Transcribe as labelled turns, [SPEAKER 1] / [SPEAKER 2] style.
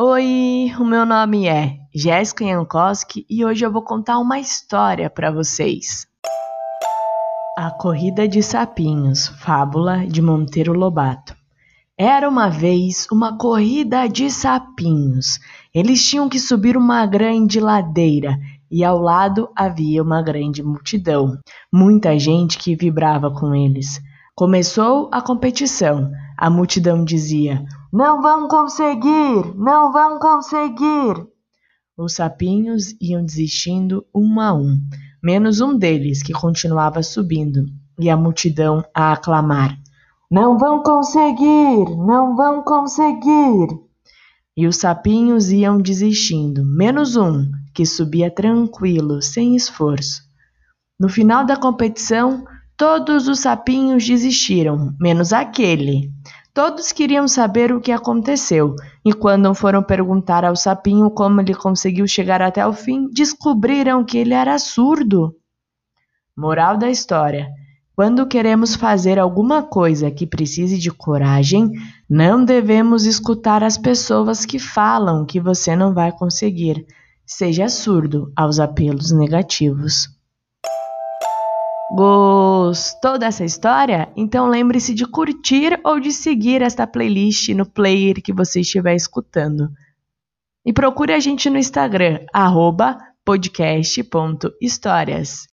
[SPEAKER 1] Oi, o meu nome é Jéssica Jankowski e hoje eu vou contar uma história para vocês. A Corrida de Sapinhos, fábula de Monteiro Lobato. Era uma vez uma corrida de sapinhos. Eles tinham que subir uma grande ladeira e ao lado havia uma grande multidão, muita gente que vibrava com eles. Começou a competição. A multidão dizia: Não vão conseguir! Não vão conseguir! Os sapinhos iam desistindo um a um, menos um deles que continuava subindo, e a multidão a aclamar: Não vão conseguir! Não vão conseguir! E os sapinhos iam desistindo, menos um que subia tranquilo, sem esforço. No final da competição, Todos os sapinhos desistiram, menos aquele. Todos queriam saber o que aconteceu, e quando foram perguntar ao sapinho como ele conseguiu chegar até o fim, descobriram que ele era surdo. Moral da história: quando queremos fazer alguma coisa que precise de coragem, não devemos escutar as pessoas que falam que você não vai conseguir. Seja surdo aos apelos negativos. Gostou dessa história? Então lembre-se de curtir ou de seguir esta playlist no player que você estiver escutando. E procure a gente no Instagram, podcast.histórias.